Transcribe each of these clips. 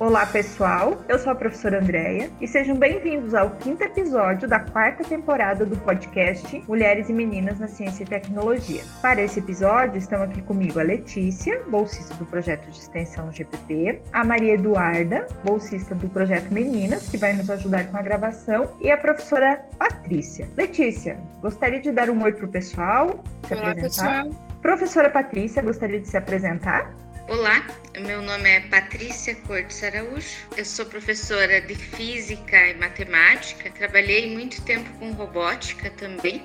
Olá, pessoal. Eu sou a professora Andréia e sejam bem-vindos ao quinto episódio da quarta temporada do podcast Mulheres e Meninas na Ciência e Tecnologia. Para esse episódio, estão aqui comigo a Letícia, bolsista do projeto de extensão GPP, a Maria Eduarda, bolsista do projeto Meninas, que vai nos ajudar com a gravação, e a professora Patrícia. Letícia, gostaria de dar um oi para o pessoal? Se Olá, apresentar? pessoal. Professora Patrícia, gostaria de se apresentar? Olá, meu nome é Patrícia Cortes Araújo, eu sou professora de Física e Matemática, trabalhei muito tempo com robótica também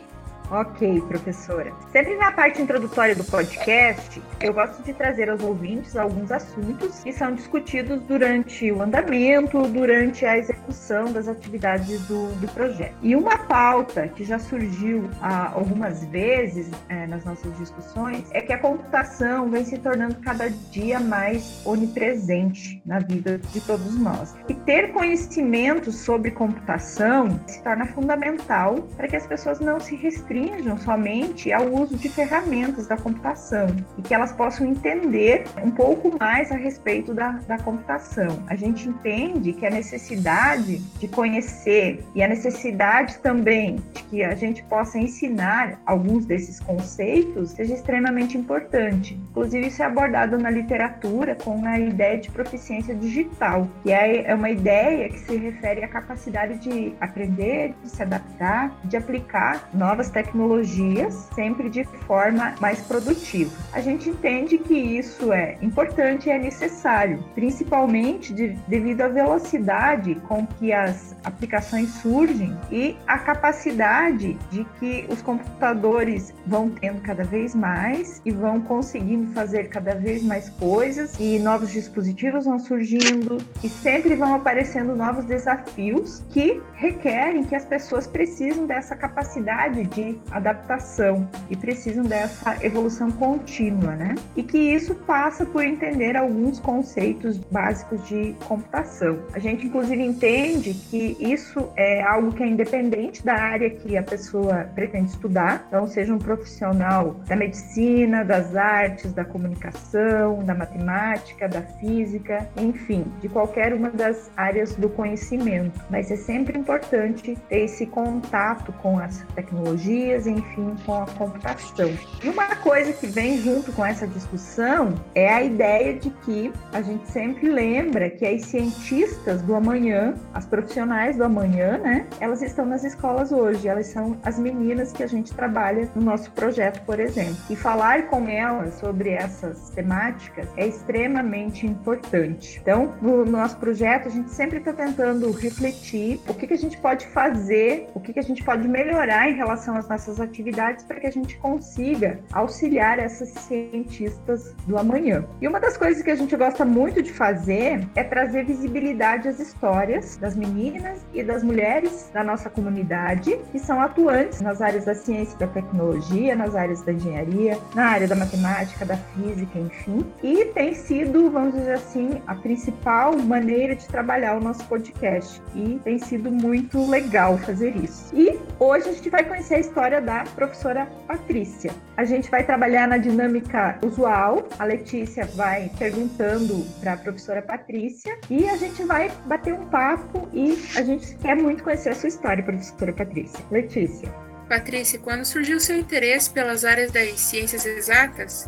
Ok, professora. Sempre na parte introdutória do podcast, eu gosto de trazer aos ouvintes alguns assuntos que são discutidos durante o andamento, durante a execução das atividades do, do projeto. E uma pauta que já surgiu ah, algumas vezes é, nas nossas discussões é que a computação vem se tornando cada dia mais onipresente na vida de todos nós. E ter conhecimento sobre computação se torna fundamental para que as pessoas não se restringam restringam somente ao uso de ferramentas da computação e que elas possam entender um pouco mais a respeito da, da computação. A gente entende que a necessidade de conhecer e a necessidade também de que a gente possa ensinar alguns desses conceitos seja extremamente importante. Inclusive, isso é abordado na literatura com a ideia de proficiência digital, que é, é uma ideia que se refere à capacidade de aprender, de se adaptar, de aplicar novas tecnologias tecnologias sempre de forma mais produtiva. A gente entende que isso é importante e é necessário, principalmente de, devido à velocidade com que as aplicações surgem e a capacidade de que os computadores vão tendo cada vez mais e vão conseguindo fazer cada vez mais coisas e novos dispositivos vão surgindo e sempre vão aparecendo novos desafios que requerem que as pessoas precisem dessa capacidade de adaptação e precisam dessa evolução contínua, né? E que isso passa por entender alguns conceitos básicos de computação. A gente, inclusive, entende que isso é algo que é independente da área que a pessoa pretende estudar, então, seja um profissional da medicina, das artes, da comunicação, da matemática, da física, enfim, de qualquer uma das áreas do conhecimento. Mas é sempre importante ter esse contato com as tecnologias enfim, com a computação. E uma coisa que vem junto com essa discussão é a ideia de que a gente sempre lembra que as cientistas do amanhã, as profissionais do amanhã, né, elas estão nas escolas hoje, elas são as meninas que a gente trabalha no nosso projeto, por exemplo. E falar com elas sobre essas temáticas é extremamente importante. Então, no nosso projeto, a gente sempre está tentando refletir o que, que a gente pode fazer, o que, que a gente pode melhorar em relação às nossas atividades para que a gente consiga auxiliar essas cientistas do amanhã. E uma das coisas que a gente gosta muito de fazer é trazer visibilidade às histórias das meninas e das mulheres da nossa comunidade que são atuantes nas áreas da ciência e da tecnologia, nas áreas da engenharia, na área da matemática, da física, enfim. E tem sido, vamos dizer assim, a principal maneira de trabalhar o nosso podcast. E tem sido muito legal fazer isso. E hoje a gente vai conhecer a história da professora Patrícia. A gente vai trabalhar na dinâmica usual. A Letícia vai perguntando para a professora Patrícia e a gente vai bater um papo e a gente quer muito conhecer a sua história, professora Patrícia. Letícia. Patrícia, quando surgiu seu interesse pelas áreas das ciências exatas,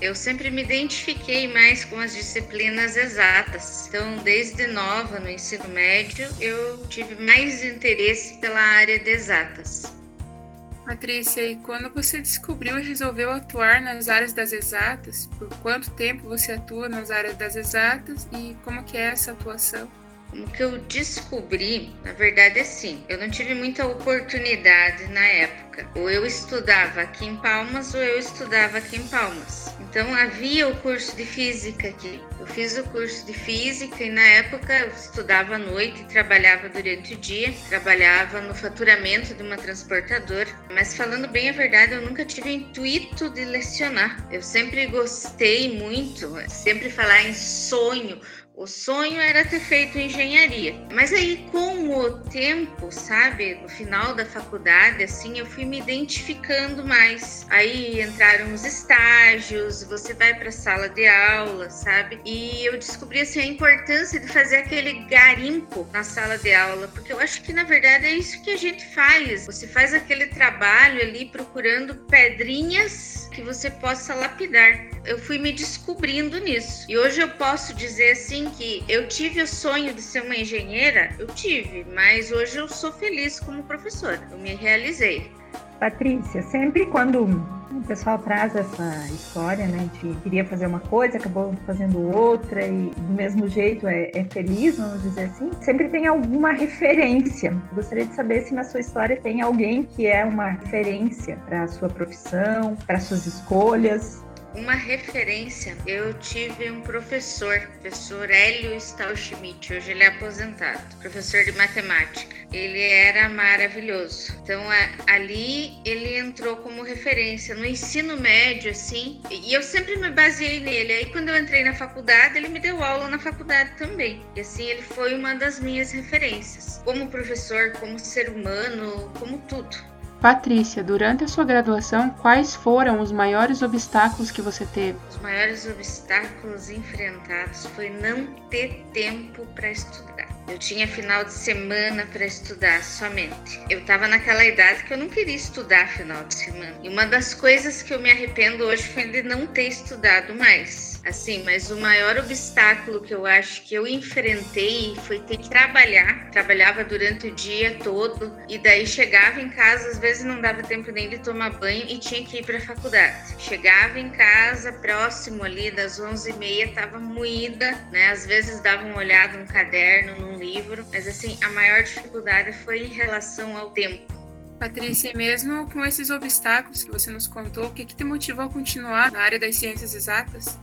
eu sempre me identifiquei mais com as disciplinas exatas. Então, desde nova no ensino médio, eu tive mais interesse pela área de exatas. Patrícia, e quando você descobriu e resolveu atuar nas áreas das exatas, por quanto tempo você atua nas áreas das exatas e como que é essa atuação? O que eu descobri, na verdade, é sim, eu não tive muita oportunidade na época. Ou eu estudava aqui em Palmas ou eu estudava aqui em Palmas. Então havia o curso de física aqui. Eu fiz o curso de física e na época eu estudava à noite trabalhava durante o dia. Trabalhava no faturamento de uma transportadora. Mas falando bem a verdade, eu nunca tive intuito de lecionar. Eu sempre gostei muito, sempre falar em sonho O sonho era ter feito engenharia. Mas aí, com o tempo, sabe, no final da faculdade, assim, eu fui me identificando mais. Aí entraram os estágios, você vai para a sala de aula, sabe? E eu descobri assim a importância de fazer aquele garimpo na sala de aula, porque eu acho que na verdade é isso que a gente faz. Você faz aquele trabalho ali procurando pedrinhas que você possa lapidar. Eu fui me descobrindo nisso. E hoje eu posso dizer assim que eu tive o sonho de ser uma engenheira, eu tive, mas hoje eu sou feliz como professora. Eu me realizei. Patrícia, sempre quando o pessoal traz essa história, né, de queria fazer uma coisa, acabou fazendo outra e do mesmo jeito é, é feliz, vamos dizer assim, sempre tem alguma referência. Gostaria de saber se na sua história tem alguém que é uma referência para a sua profissão, para suas escolhas. Uma referência, eu tive um professor, professor Hélio Stahlschmidt, hoje ele é aposentado, professor de matemática. Ele era maravilhoso. Então ali ele entrou como referência no ensino médio, assim, e eu sempre me baseei nele. Aí quando eu entrei na faculdade, ele me deu aula na faculdade também. E assim ele foi uma das minhas referências, como professor, como ser humano, como tudo. Patrícia, durante a sua graduação, quais foram os maiores obstáculos que você teve? Os maiores obstáculos enfrentados foi não ter tempo para estudar. Eu tinha final de semana para estudar somente. Eu estava naquela idade que eu não queria estudar final de semana. E uma das coisas que eu me arrependo hoje foi de não ter estudado mais assim, mas o maior obstáculo que eu acho que eu enfrentei foi ter que trabalhar. Trabalhava durante o dia todo e daí chegava em casa, às vezes não dava tempo nem de tomar banho e tinha que ir para a faculdade. Chegava em casa próximo ali das 11h30, estava moída, né? Às vezes dava uma olhada no caderno, num livro, mas assim, a maior dificuldade foi em relação ao tempo. Patrícia, mesmo com esses obstáculos que você nos contou, o que, que te motivou a continuar na área das ciências exatas?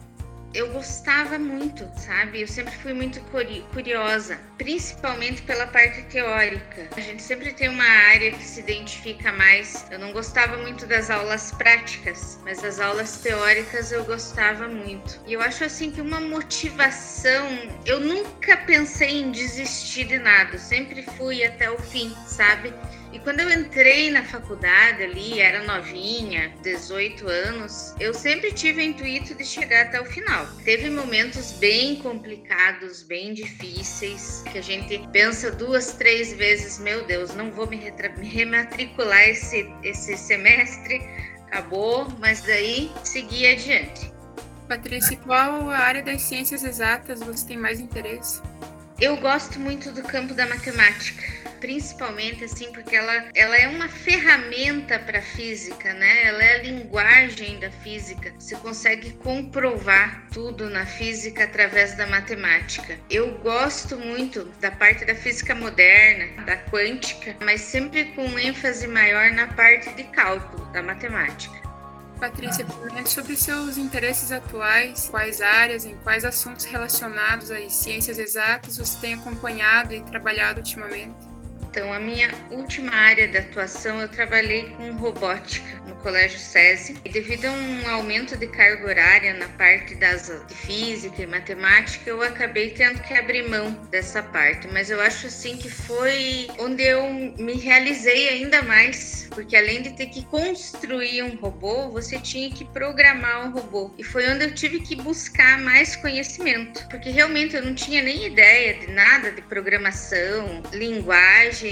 Eu gostava muito, sabe? Eu sempre fui muito curiosa, principalmente pela parte teórica. A gente sempre tem uma área que se identifica mais. Eu não gostava muito das aulas práticas, mas das aulas teóricas eu gostava muito. E eu acho assim que uma motivação, eu nunca pensei em desistir de nada, eu sempre fui até o fim, sabe? E quando eu entrei na faculdade ali, era novinha, 18 anos, eu sempre tive o intuito de chegar até o final. Teve momentos bem complicados, bem difíceis, que a gente pensa duas, três vezes, meu Deus, não vou me, rematricular esse, esse semestre, acabou, mas daí segui adiante. Patrícia, qual a área das ciências exatas você tem mais interesse? Eu gosto muito do campo da matemática principalmente assim porque ela, ela é uma ferramenta para a física, né? Ela é a linguagem da física. Você consegue comprovar tudo na física através da matemática. Eu gosto muito da parte da física moderna, da quântica, mas sempre com ênfase maior na parte de cálculo da matemática. Patrícia, sobre seus interesses atuais, quais áreas, em quais assuntos relacionados às ciências exatas você tem acompanhado e trabalhado ultimamente. Então, a minha última área de atuação, eu trabalhei com robótica no Colégio SESI. E devido a um aumento de carga horária na parte das, de física e matemática, eu acabei tendo que abrir mão dessa parte. Mas eu acho assim que foi onde eu me realizei ainda mais, porque além de ter que construir um robô, você tinha que programar um robô. E foi onde eu tive que buscar mais conhecimento, porque realmente eu não tinha nem ideia de nada de programação, linguagem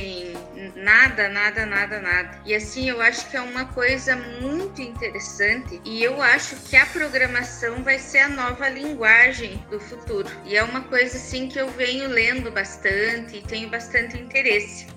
nada, nada, nada, nada. E assim, eu acho que é uma coisa muito interessante e eu acho que a programação vai ser a nova linguagem do futuro. E é uma coisa assim que eu venho lendo bastante e tenho bastante interesse.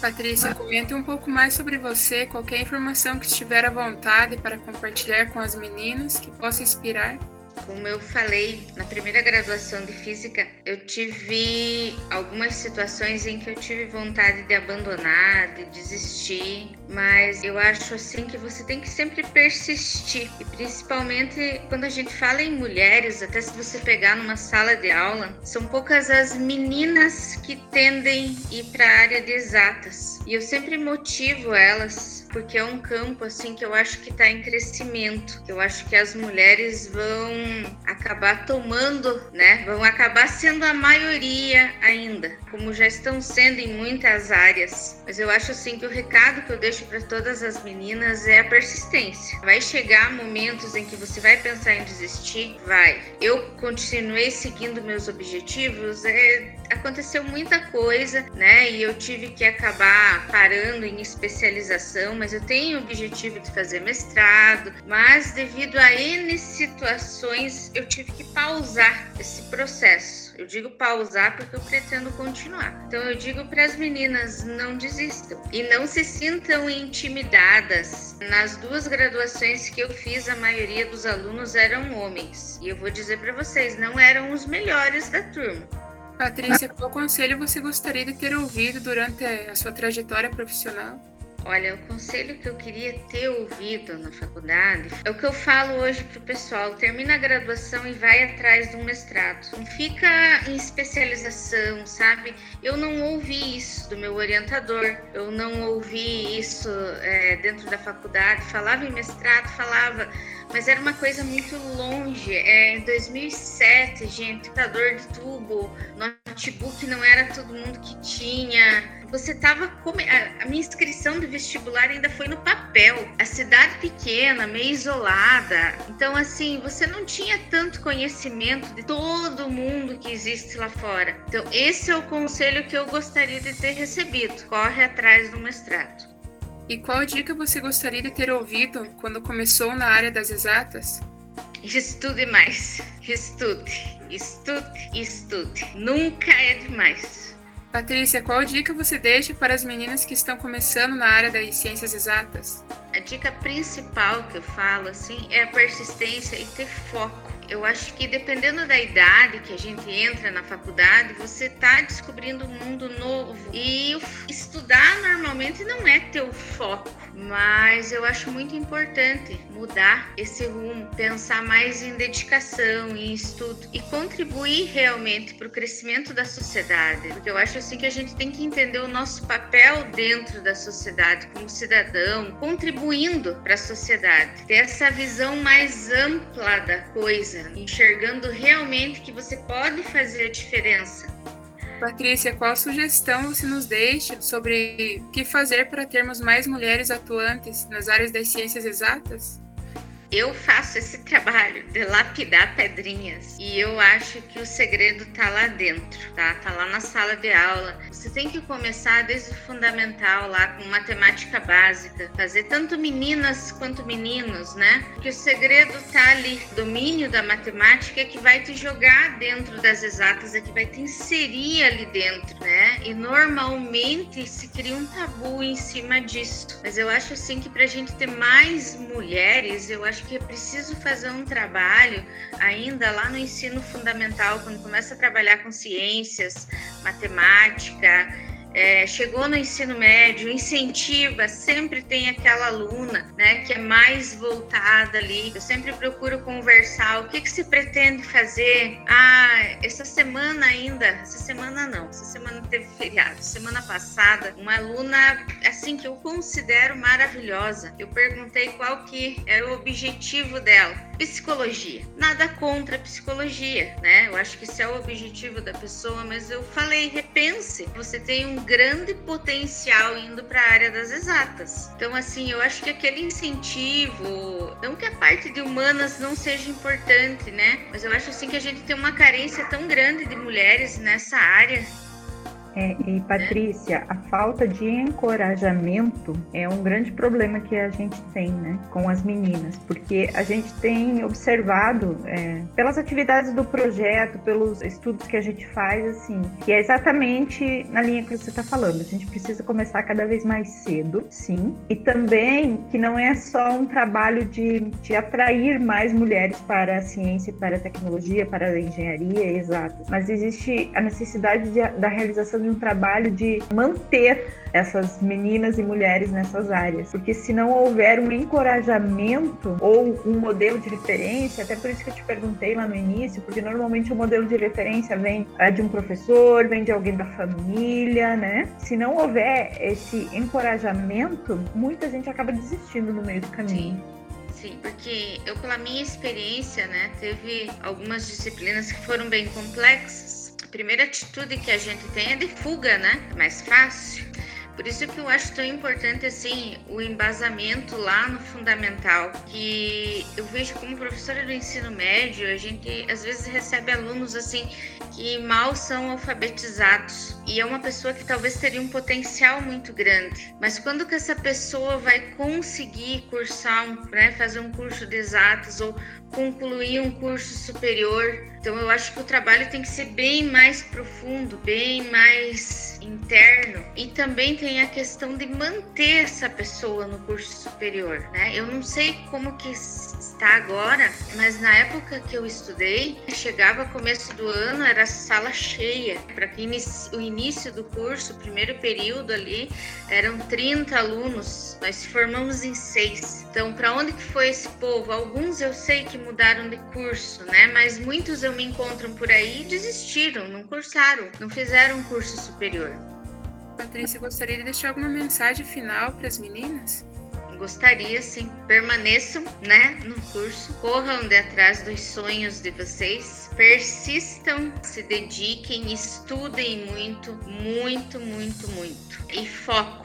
Patrícia, comente um pouco mais sobre você, qualquer informação que estiver à vontade para compartilhar com as meninas que possa inspirar. Como eu falei, na primeira graduação de física, eu tive algumas situações em que eu tive vontade de abandonar, de desistir, mas eu acho assim que você tem que sempre persistir, e principalmente quando a gente fala em mulheres, até se você pegar numa sala de aula, são poucas as meninas que tendem a ir para a área de exatas, e eu sempre motivo elas porque é um campo assim que eu acho que está em crescimento. Eu acho que as mulheres vão acabar tomando, né? Vão acabar sendo a maioria ainda, como já estão sendo em muitas áreas. Mas eu acho assim que o recado que eu deixo para todas as meninas é a persistência. Vai chegar momentos em que você vai pensar em desistir, vai. Eu continuei seguindo meus objetivos, é aconteceu muita coisa, né? E eu tive que acabar parando em especialização, mas eu tenho o objetivo de fazer mestrado, mas devido a N situações, eu tive que pausar esse processo. Eu digo pausar porque eu pretendo continuar. Então eu digo para as meninas não desistam e não se sintam intimidadas. Nas duas graduações que eu fiz, a maioria dos alunos eram homens. E eu vou dizer para vocês, não eram os melhores da turma. Patrícia, qual conselho você gostaria de ter ouvido durante a sua trajetória profissional? Olha, o conselho que eu queria ter ouvido na faculdade é o que eu falo hoje pro pessoal: termina a graduação e vai atrás de um mestrado. Não fica em especialização, sabe? Eu não ouvi isso do meu orientador, eu não ouvi isso é, dentro da faculdade. Falava em mestrado, falava mas era uma coisa muito longe. É, em 2007, gente, computador de tubo, notebook não era todo mundo que tinha. Você tava come... a minha inscrição do vestibular ainda foi no papel. A cidade pequena, meio isolada. Então assim, você não tinha tanto conhecimento de todo mundo que existe lá fora. Então esse é o conselho que eu gostaria de ter recebido. Corre atrás do mestrado. E qual dica você gostaria de ter ouvido quando começou na área das exatas? Estude mais. Estude, estude, estude. Nunca é demais. Patrícia, qual dica você deixa para as meninas que estão começando na área das ciências exatas? A dica principal que eu falo assim é a persistência e ter foco eu acho que dependendo da idade que a gente entra na faculdade, você está descobrindo um mundo novo. E estudar normalmente não é teu foco, mas eu acho muito importante mudar esse rumo, pensar mais em dedicação, em estudo e contribuir realmente para o crescimento da sociedade. Porque eu acho assim que a gente tem que entender o nosso papel dentro da sociedade como cidadão, contribuindo para a sociedade, ter essa visão mais ampla da coisa enxergando realmente que você pode fazer a diferença. Patrícia, qual sugestão você nos deixa sobre o que fazer para termos mais mulheres atuantes nas áreas das ciências exatas? Eu faço esse trabalho de lapidar pedrinhas e eu acho que o segredo tá lá dentro, tá? Tá lá na sala de aula. Você tem que começar desde o fundamental lá com matemática básica, fazer tanto meninas quanto meninos, né? Porque o segredo tá ali, domínio da matemática é que vai te jogar dentro das exatas, é que vai te inserir ali dentro, né? E normalmente se cria um tabu em cima disso. Mas eu acho assim que pra gente ter mais mulheres, eu acho acho que é preciso fazer um trabalho ainda lá no ensino fundamental, quando começa a trabalhar com ciências, matemática, é, chegou no ensino médio, incentiva, sempre tem aquela aluna, né, que é mais voltada ali. Eu sempre procuro conversar, o que que se pretende fazer? Ah, essa semana ainda, essa semana não, essa semana teve feriado. Semana passada, uma aluna, assim, que eu considero maravilhosa, eu perguntei qual que era o objetivo dela. Psicologia. Nada contra a psicologia, né? Eu acho que esse é o objetivo da pessoa, mas eu falei, repense. Você tem um grande potencial indo para a área das exatas. Então, assim, eu acho que aquele incentivo, não que a parte de humanas não seja importante, né? Mas eu acho assim que a gente tem uma carência tão grande de mulheres nessa área é, e Patrícia, a falta de encorajamento é um grande problema que a gente tem, né, com as meninas, porque a gente tem observado é, pelas atividades do projeto, pelos estudos que a gente faz, assim, que é exatamente na linha que você está falando. A gente precisa começar cada vez mais cedo, sim, e também que não é só um trabalho de, de atrair mais mulheres para a ciência, para a tecnologia, para a engenharia, exato, mas existe a necessidade de, da realização um trabalho de manter essas meninas e mulheres nessas áreas. Porque se não houver um encorajamento ou um modelo de referência, até por isso que eu te perguntei lá no início, porque normalmente o modelo de referência vem é, de um professor, vem de alguém da família, né? Se não houver esse encorajamento, muita gente acaba desistindo no meio do caminho. Sim. Sim, porque eu, pela minha experiência, né, teve algumas disciplinas que foram bem complexas. Primeira atitude que a gente tem é de fuga, né? É mais fácil. Por isso que eu acho tão importante assim o embasamento lá no fundamental, que eu vejo como professora do ensino médio, a gente às vezes recebe alunos assim que mal são alfabetizados e é uma pessoa que talvez teria um potencial muito grande, mas quando que essa pessoa vai conseguir cursar, um, né, fazer um curso de exatas ou concluir um curso superior. Então eu acho que o trabalho tem que ser bem mais profundo, bem mais interno e também tem a questão de manter essa pessoa no curso superior, né? Eu não sei como que está agora, mas na época que eu estudei, chegava começo do ano, era sala cheia. Para o início do curso, o primeiro período ali, eram 30 alunos, nós formamos em seis. Então, para onde que foi esse povo? Alguns eu sei que mudaram de curso, né? Mas muitos eu me encontro por aí e desistiram, não cursaram, não fizeram um curso superior. Patrícia, gostaria de deixar alguma mensagem final para as meninas? Gostaria, sim, permaneçam, né, no curso, corram de atrás dos sonhos de vocês, persistam, se dediquem, estudem muito, muito, muito, muito. E foco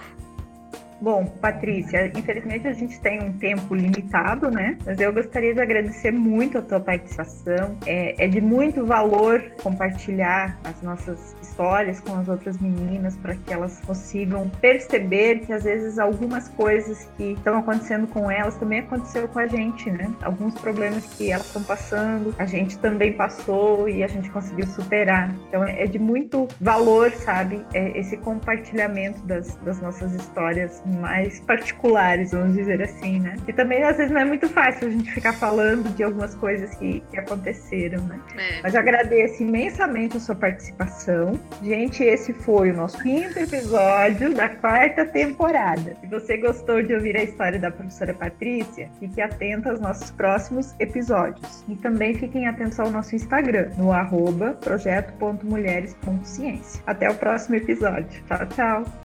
Bom, Patrícia, infelizmente a gente tem um tempo limitado, né? Mas eu gostaria de agradecer muito a tua participação. É, é de muito valor compartilhar as nossas histórias com as outras meninas para que elas consigam perceber que às vezes algumas coisas que estão acontecendo com elas também aconteceu com a gente, né? Alguns problemas que elas estão passando, a gente também passou e a gente conseguiu superar. Então é de muito valor, sabe? É esse compartilhamento das, das nossas histórias mais particulares, vamos dizer assim, né? E também às vezes não é muito fácil a gente ficar falando de algumas coisas que, que aconteceram, né? É. Mas eu agradeço imensamente a sua participação. Gente, esse foi o nosso quinto episódio da quarta temporada. Se você gostou de ouvir a história da professora Patrícia, fique atento aos nossos próximos episódios. E também fiquem atentos ao nosso Instagram, no arroba projeto.mulheres.ciência. Até o próximo episódio. Tchau, tchau!